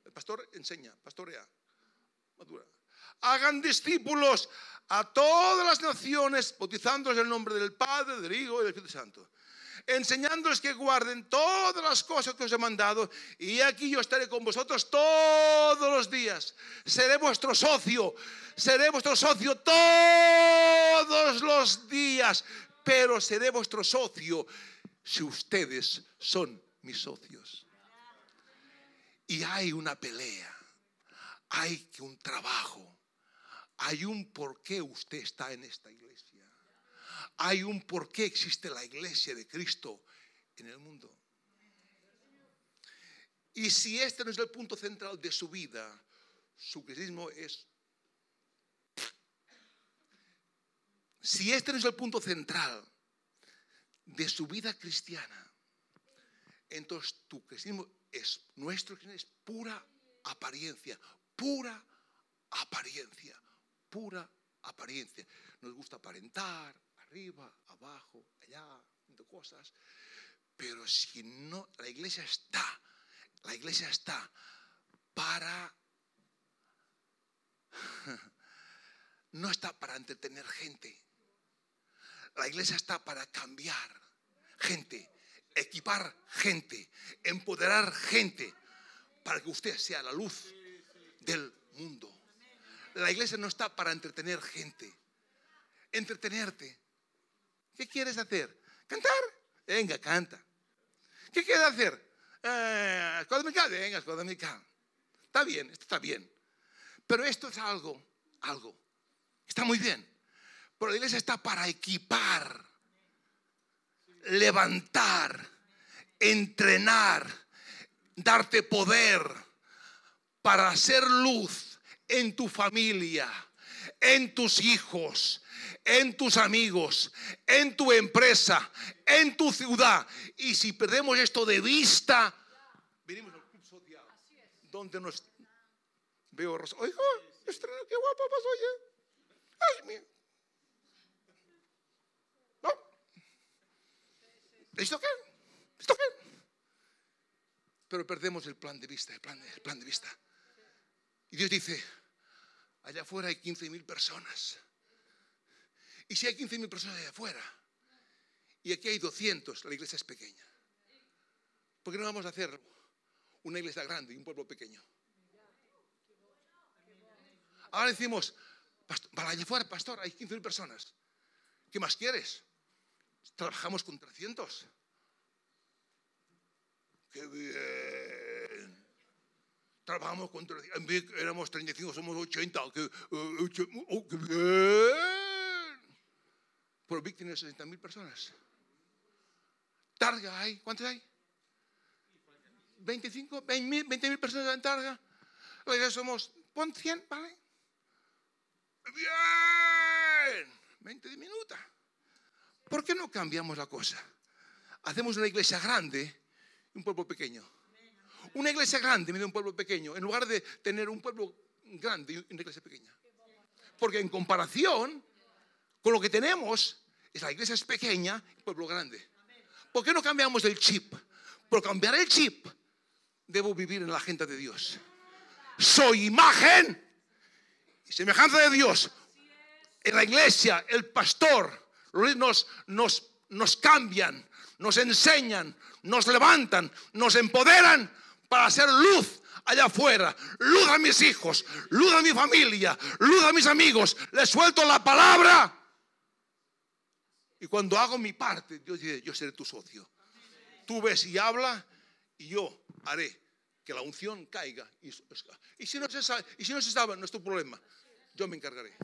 El pastor enseña, pastorea, madura hagan discípulos a todas las naciones, bautizándoles en el nombre del Padre, del Hijo y del Espíritu Santo, enseñándoles que guarden todas las cosas que os he mandado, y aquí yo estaré con vosotros todos los días. Seré vuestro socio, seré vuestro socio todos los días, pero seré vuestro socio si ustedes son mis socios. Y hay una pelea, hay un trabajo hay un por qué usted está en esta iglesia. Hay un por qué existe la iglesia de Cristo en el mundo. Y si este no es el punto central de su vida, su cristianismo es... Si este no es el punto central de su vida cristiana, entonces tu cristianismo es, nuestro cristianismo es pura apariencia, pura apariencia pura apariencia. Nos gusta aparentar, arriba, abajo, allá, de cosas. Pero si no, la iglesia está, la iglesia está para... No está para entretener gente. La iglesia está para cambiar gente, equipar gente, empoderar gente, para que usted sea la luz del mundo. La iglesia no está para entretener gente, entretenerte. ¿Qué quieres hacer? ¿Cantar? Venga, canta. ¿Qué quieres hacer? Eh, Venga, escuadra Está bien, esto está bien. Pero esto es algo, algo. Está muy bien. Pero la iglesia está para equipar, levantar, entrenar, darte poder para hacer luz en tu familia, en tus hijos, en tus amigos, en tu empresa, en tu ciudad. Y si perdemos esto de vista, venimos al club social, donde nos veo rosa. Oiga, qué guapo pasó oye. Ay, mío. ¿No? ¿Esto qué? ¿Esto qué? Pero perdemos el plan de vista, el plan de, el plan de vista. Y Dios dice, allá afuera hay 15 mil personas. Y si hay 15 mil personas allá afuera, y aquí hay 200, la iglesia es pequeña. ¿Por qué no vamos a hacer una iglesia grande y un pueblo pequeño? Ahora decimos, para allá afuera, pastor, hay 15 mil personas. ¿Qué más quieres? Trabajamos con 300. ¡Qué bien! Trabajamos con 300. Éramos 35, somos 80. ¡Qué, oh, qué bien! Pero Vic tiene 60 mil personas. Targa hay, ¿cuántos hay? 25, 20 mil personas en Targa. Oiga, somos, pon 100, ¿vale? Bien, 20 minutos. ¿Por qué no cambiamos la cosa? Hacemos una iglesia grande y un pueblo pequeño. Una iglesia grande y un pueblo pequeño, en lugar de tener un pueblo grande y una iglesia pequeña. Porque en comparación con lo que tenemos, es la iglesia es pequeña el pueblo grande. ¿Por qué no cambiamos el chip? Por cambiar el chip, debo vivir en la gente de Dios. Soy imagen y semejanza de Dios. En la iglesia, el pastor, nos, nos, nos cambian, nos enseñan, nos levantan, nos empoderan para hacer luz allá afuera, luz a mis hijos, luz a mi familia, luz a mis amigos. Les suelto la palabra. Y cuando hago mi parte, Dios dice, yo seré tu socio. Tú ves y habla y yo haré que la unción caiga. Y, si no se sabe, no es tu problema. Yo me encargaré.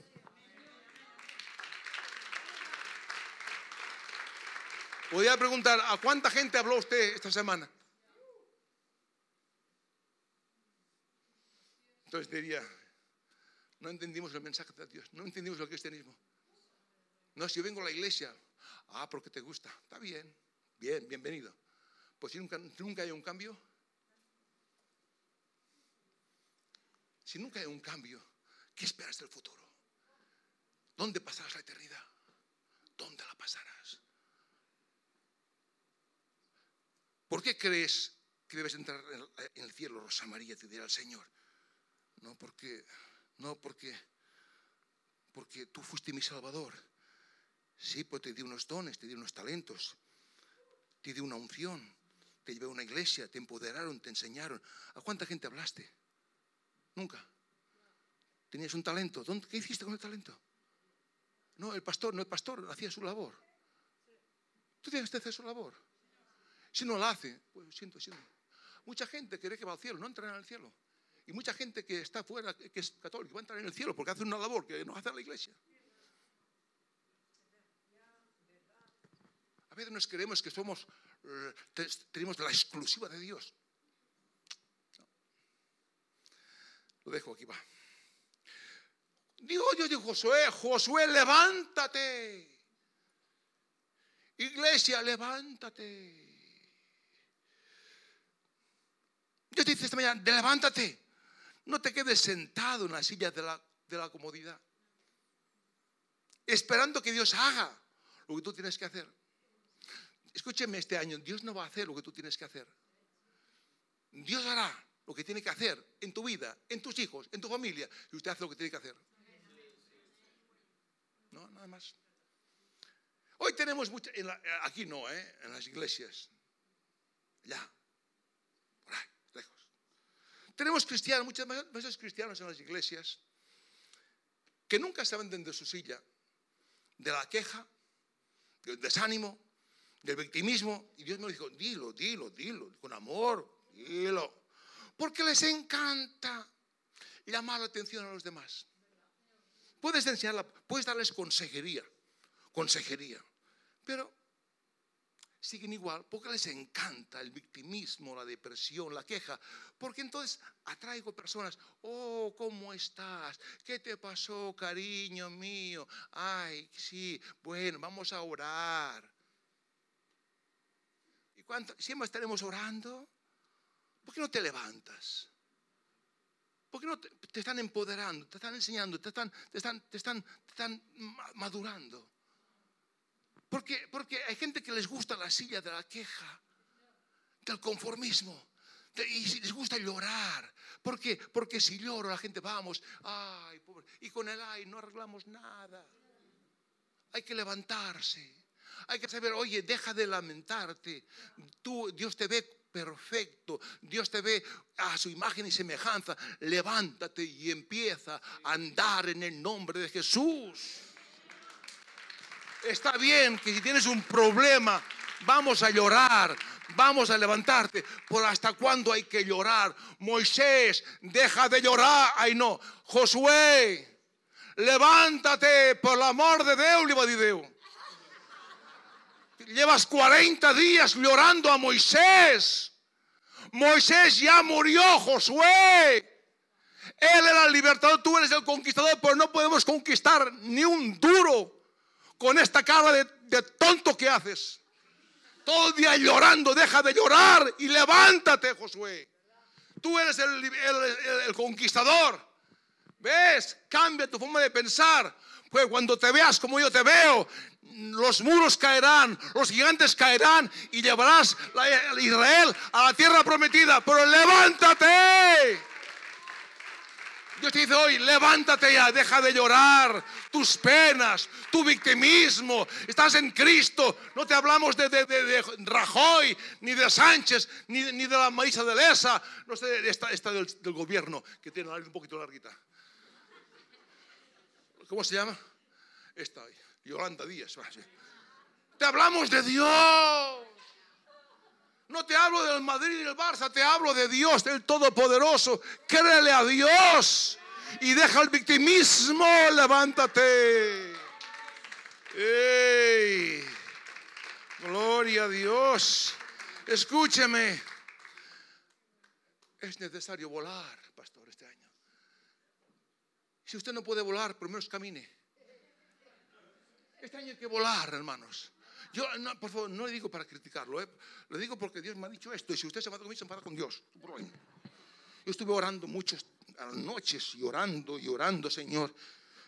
Voy a preguntar, ¿a cuánta gente habló usted esta semana? Entonces diría, no entendimos el mensaje de Dios, no entendimos el cristianismo. No, si yo vengo a la iglesia, ah, porque te gusta, está bien, bien, bienvenido. Pues si nunca, nunca hay un cambio, si nunca hay un cambio, ¿qué esperas del futuro? ¿Dónde pasarás la eternidad? ¿Dónde la pasarás? ¿Por qué crees que debes entrar en el cielo, Rosa María? Te dirá el Señor. No porque, no porque, porque tú fuiste mi Salvador. Sí, pues te di unos dones, te di unos talentos, te di una unción, te llevé a una iglesia, te empoderaron, te enseñaron. ¿A cuánta gente hablaste? Nunca. Tenías un talento. ¿Dónde, ¿Qué hiciste con el talento? No, el pastor, no, el pastor hacía su labor. Tú tienes que hacer su labor. Si no la hace, pues siento, siento. Mucha gente cree que va al cielo, no entra en el cielo. Y mucha gente que está fuera, que es católica, va a entrar en el cielo porque hace una labor que no hace la iglesia. A veces nos creemos que somos, eh, tenemos la exclusiva de Dios. Lo dejo aquí, va. Digo Dios de Josué, Josué, levántate. Iglesia, levántate. Dios te dice esta mañana, levántate. No te quedes sentado en la silla de la, de la comodidad. Esperando que Dios haga lo que tú tienes que hacer. Escúcheme este año, Dios no va a hacer lo que tú tienes que hacer. Dios hará lo que tiene que hacer en tu vida, en tus hijos, en tu familia, y usted hace lo que tiene que hacer. No, nada más. Hoy tenemos mucha, aquí no, ¿eh? en las iglesias, ya, por ahí, lejos. Tenemos cristianos, muchas cristianos en las iglesias, que nunca se venden de su silla, de la queja, del desánimo, del victimismo. Y Dios me dijo, dilo, dilo, dilo, con amor, dilo. Porque les encanta llamar la atención a los demás. Puedes enseñarla, puedes darles consejería, consejería. Pero siguen igual porque les encanta el victimismo, la depresión, la queja. Porque entonces atraigo personas, oh, ¿cómo estás? ¿Qué te pasó, cariño mío? Ay, sí, bueno, vamos a orar. ¿Y cuánto? ¿Siempre estaremos orando? ¿Por qué no te levantas? ¿Por qué no te, están empoderando, te están enseñando, te están, te están, te están, te están madurando? Porque, porque hay gente que les gusta la silla de la queja, del conformismo. y les gusta llorar. ¿Por qué? Porque si lloro la gente, vamos, ay, pobre. Y con el ay no arreglamos nada. Hay que levantarse. Hay que saber, oye, deja de lamentarte. Tú, Dios te ve perfecto. Dios te ve a su imagen y semejanza. Levántate y empieza a andar en el nombre de Jesús. Está bien que si tienes un problema, vamos a llorar, vamos a levantarte. Por hasta cuándo hay que llorar. Moisés, deja de llorar. Ay no. Josué, levántate por el amor de Dios, le a Llevas 40 días llorando a Moisés. Moisés ya murió, Josué. Él era el libertador, tú eres el conquistador, pero no podemos conquistar ni un duro con esta cara de, tonto que haces. Todo el día llorando, deja de llorar y levántate, Josué. Tú eres el, conquistador. ¿Ves? Cambia tu forma de pensar. Pues cuando te veas como yo te veo, los muros caerán, los gigantes caerán y llevarás a Israel a la tierra prometida. Pero levántate. Dios te dice hoy, levántate ya, deja de llorar tus penas, tu victimismo. Estás en Cristo. No te hablamos de, Rajoy, ni de Sánchez, ni, de la Marisa de Lesa. No sé, esta, del, gobierno, que tiene la un poquito larguita. ¿Cómo se llama? Esta, Yolanda Díaz. Te hablamos de Dios. No te hablo del Madrid y del Barça, te hablo de Dios, del Todopoderoso. Créele a Dios y deja el victimismo. Levántate. Gloria a Dios. Escúcheme. Es necesario volar, pastor, este año. Si usted no puede volar, menos camine. Este año hay que volar, hermanos. Yo, por favor, no le digo para criticarlo, ¿eh? le digo porque Dios me ha dicho esto. Y si usted se va conmigo, se enfada con Dios. Yo estuve orando muchas noches, llorando, llorando, Señor.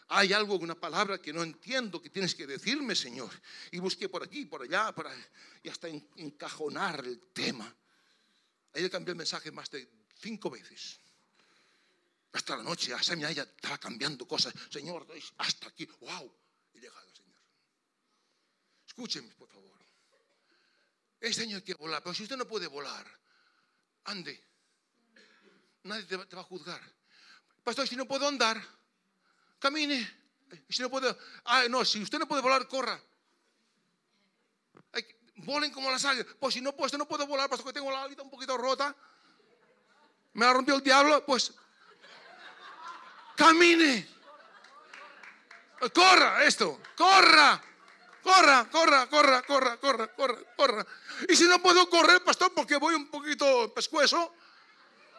Hay algo, una palabra que no entiendo que tienes que decirme, Señor. Y busqué por aquí, por allá, y hasta encajonar el tema. Le cambié el mensaje más de cinco veces. Hasta la noche, hasta mi estaba cambiando cosas. Señor, hasta aquí, wow. Y llegado. Escúcheme, por favor. Este año hay que volar, pero si usted no puede volar, ande. Nadie te va, a juzgar. Pastor, si no puedo andar, camine. Si no puedo, ah, no, si usted no puede volar, corra. volen como las águilas. Pues si no, pues no puedo volar, pastor, que tengo la vida un poquito rota. Me la rompió el diablo, pues camine. Corra esto, corra. Corra, corra, corra, corra, corra, corra, corra. Y si no puedo correr, pastor, porque voy un poquito pescuezo,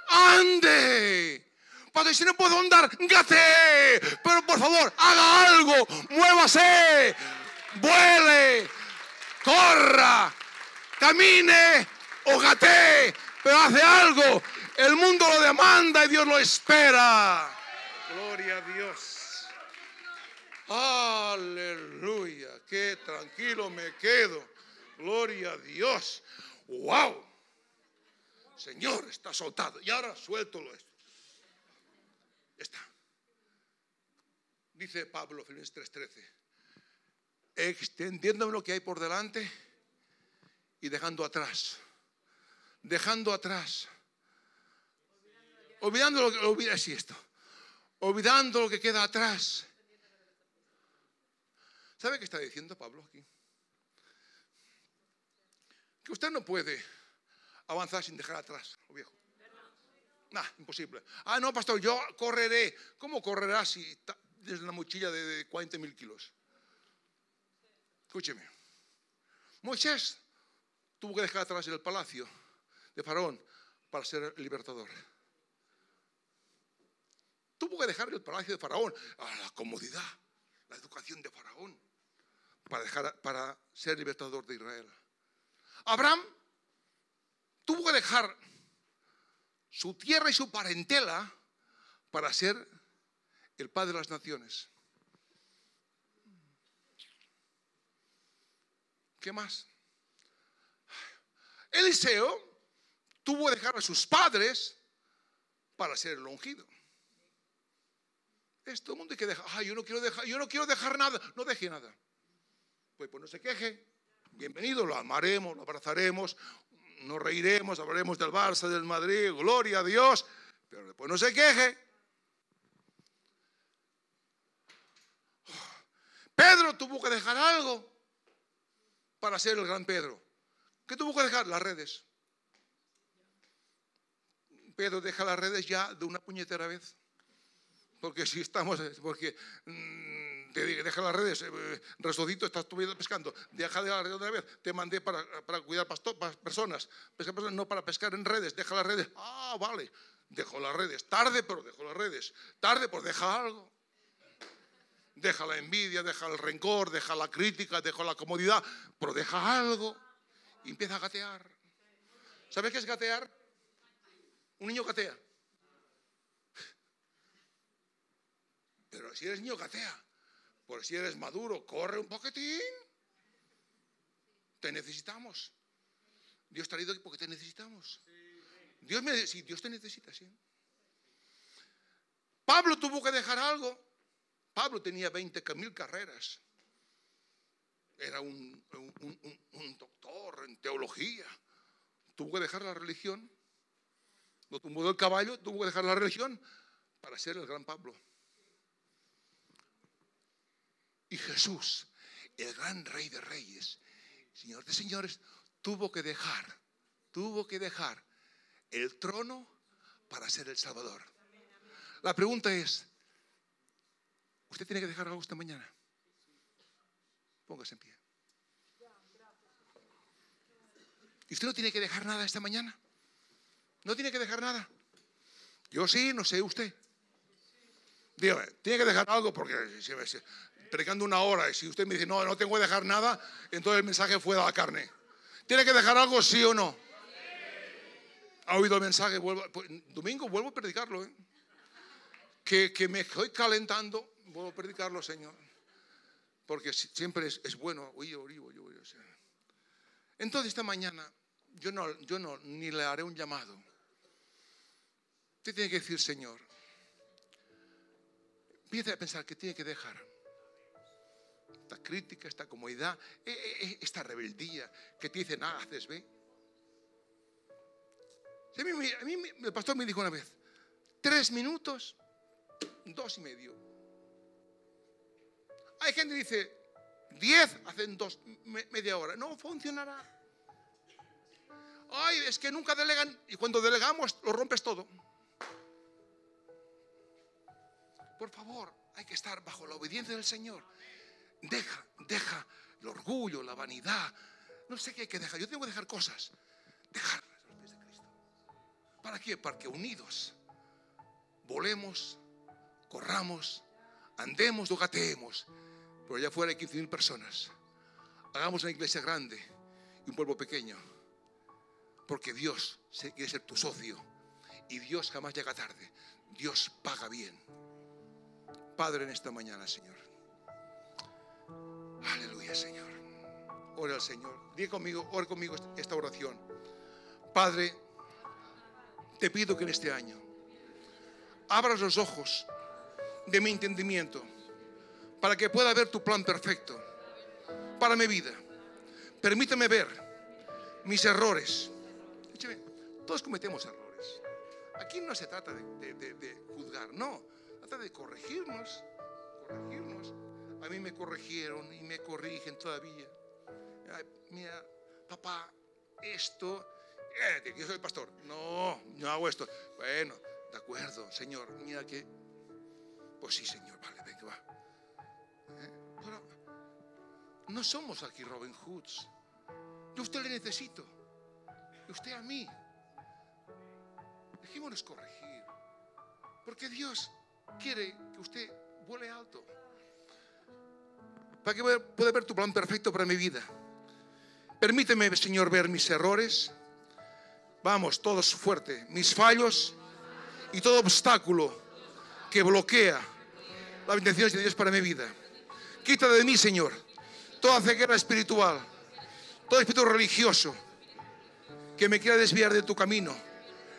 ande. Pastor, si no puedo andar, gate. Pero por favor, haga algo, muévase, vuele, corra, camine o gate. Pero hace algo. El mundo lo demanda y Dios lo espera. Gloria a Dios. Aleluya, qué tranquilo me quedo. Gloria a Dios. ¡Wow! Señor, está soltado. Y ahora suéltolo esto. Está. Dice Pablo, Filipenses 3:13. Extendiéndome lo que hay por delante y dejando atrás. Dejando atrás. Olvidando lo que olvida esto. Olvidando lo que queda atrás. ¿Sabe qué está diciendo Pablo aquí? Que usted no puede avanzar sin dejar atrás lo viejo. Nah, imposible. Ah, no, pastor, yo correré. ¿Cómo correrá si desde una mochila de 40 mil kilos? Escúcheme. Moisés tuvo que dejar atrás el palacio de Faraón para ser libertador. Tuvo que dejar el palacio de Faraón, a la comodidad, la educación de Faraón, para, dejar, para ser libertador de Israel. Abraham tuvo que dejar su tierra y su parentela para ser el padre de las naciones. ¿Qué más? Eliseo tuvo que dejar a sus padres para ser el ungido. Es todo el mundo que dejar. yo no quiero dejar, yo no quiero dejar nada. No deje nada. Pues, pues no se queje. Bienvenido, lo amaremos, lo abrazaremos, nos reiremos, hablaremos del Barça, del Madrid, gloria a Dios, pero después no se queje. Pedro tuvo que dejar algo para ser el gran Pedro. ¿Qué tuvo que dejar? Las redes. Pedro deja las redes ya de una puñetera vez. Porque si estamos, porque mm, deja las redes, eh, resocito, estás pescando, deja de las redes otra vez, te mandé para, cuidar pastor, personas, personas, no para pescar en redes, deja las redes, ah, vale, dejo las redes, tarde, pero dejo las redes, tarde, pues deja algo. Deja la envidia, deja el rencor, deja la crítica, deja la comodidad, pero deja algo y empieza a gatear. ¿Sabes qué es gatear? Un niño gatea. Pero si eres niño, gatea. Por si eres maduro, corre un poquitín. Te necesitamos. Dios te ha ido aquí porque te necesitamos. Dios me, sí, Dios te necesita, sí. Pablo tuvo que dejar algo. Pablo tenía 20 mil carreras. Era un, un, doctor en teología. Tuvo que dejar la religión. Lo tumbó del caballo, tuvo que dejar la religión para ser el gran Pablo. Y Jesús, el gran rey de reyes, señor de señores, tuvo que dejar, tuvo que dejar el trono para ser el Salvador. La pregunta es, ¿usted tiene que dejar algo esta mañana? Póngase en pie. ¿Y usted no tiene que dejar nada esta mañana? ¿No tiene que dejar nada? Yo sí, no sé usted. Dígame, tiene que dejar algo porque predicando una hora y si usted me dice, no, no tengo que dejar nada, entonces el mensaje fue de la carne. ¿Tiene que dejar algo, sí o no? ¿Ha oído el mensaje? Pues, domingo vuelvo a predicarlo. ¿eh? Que, me estoy calentando, vuelvo a predicarlo, Señor. Porque siempre es, bueno. Oye, Entonces esta mañana yo no, yo no, ni le haré un llamado. Usted tiene que decir, Señor, empiece a pensar que tiene que dejar esta crítica, esta comodidad, e, e, e, esta rebeldía que te dicen, ah, haces, ve. A mí, el pastor me dijo una vez, tres minutos, dos y medio. Hay gente que dice, diez hacen dos, media hora. No funcionará. Ay, es que nunca delegan y cuando delegamos lo rompes todo. Por favor, hay que estar bajo la obediencia del Señor. Deja, deja el orgullo, la vanidad. No sé qué hay que dejar. Yo tengo que dejar cosas. Dejar los pies de Cristo. ¿Para qué? Para que unidos volemos, corramos, andemos, gateemos. Pero allá afuera hay 15.000 personas. Hagamos una iglesia grande y un pueblo pequeño. Porque Dios quiere ser tu socio. Y Dios jamás llega tarde. Dios paga bien. Padre, en esta mañana, Señor. Aleluya, Señor. Ore al Señor. Diga conmigo, ore conmigo esta oración. Padre, te pido que en este año abras los ojos de mi entendimiento para que pueda ver tu plan perfecto para mi vida. Permíteme ver mis errores. todos cometemos errores. Aquí no se trata de, juzgar, no. Trata de corregirnos, corregirnos. A mí me corrigieron y me corrigen todavía. mira, papá, esto, eh, yo soy pastor. No, no hago esto. Bueno, de acuerdo, Señor, mira que, pues sí, Señor, vale, venga, va. Eh, pero no somos aquí Robin Hoods. Yo a usted le necesito. Y usted a mí. Dejémonos corregir. Porque Dios quiere que usted vuele alto. Para que pueda ver tu plan perfecto para mi vida. Permíteme, Señor, ver mis errores. Vamos, todos fuerte. Mis fallos y todo obstáculo que bloquea la bendición de Dios para mi vida. Quita de mí, Señor, toda ceguera espiritual, todo espíritu religioso que me quiera desviar de tu camino.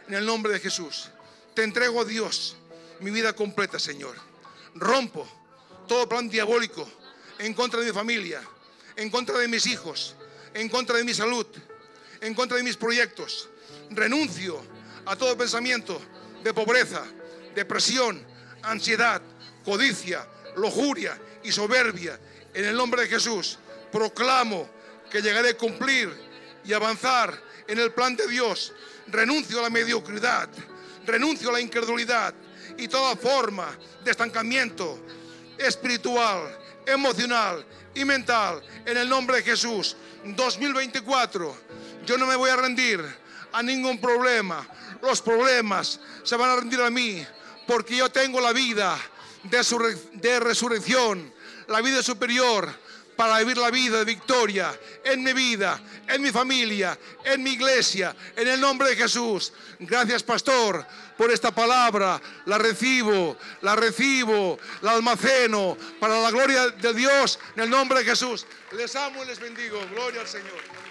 En el nombre de Jesús. Te entrego a Dios mi vida completa, Señor. Rompo todo plan diabólico en contra de mi familia, en contra de mis hijos, en contra de mi salud, en contra de mis proyectos. Renuncio a todo pensamiento de pobreza, depresión, ansiedad, codicia, lujuria y soberbia. En el nombre de Jesús proclamo que llegaré a cumplir y avanzar en el plan de Dios. Renuncio a la mediocridad, renuncio a la incredulidad y toda forma de estancamiento espiritual emocional y mental en el nombre de Jesús. 2024, yo no me voy a rendir a ningún problema. Los problemas se van a rendir a mí porque yo tengo la vida de, de resurrección, la vida superior para vivir la vida de victoria en mi vida, en mi familia, en mi iglesia, en el nombre de Jesús. Gracias, pastor, por esta palabra. La recibo, la recibo, la almaceno para la gloria de Dios en el nombre de Jesús. Les amo y les bendigo. Gloria al Señor.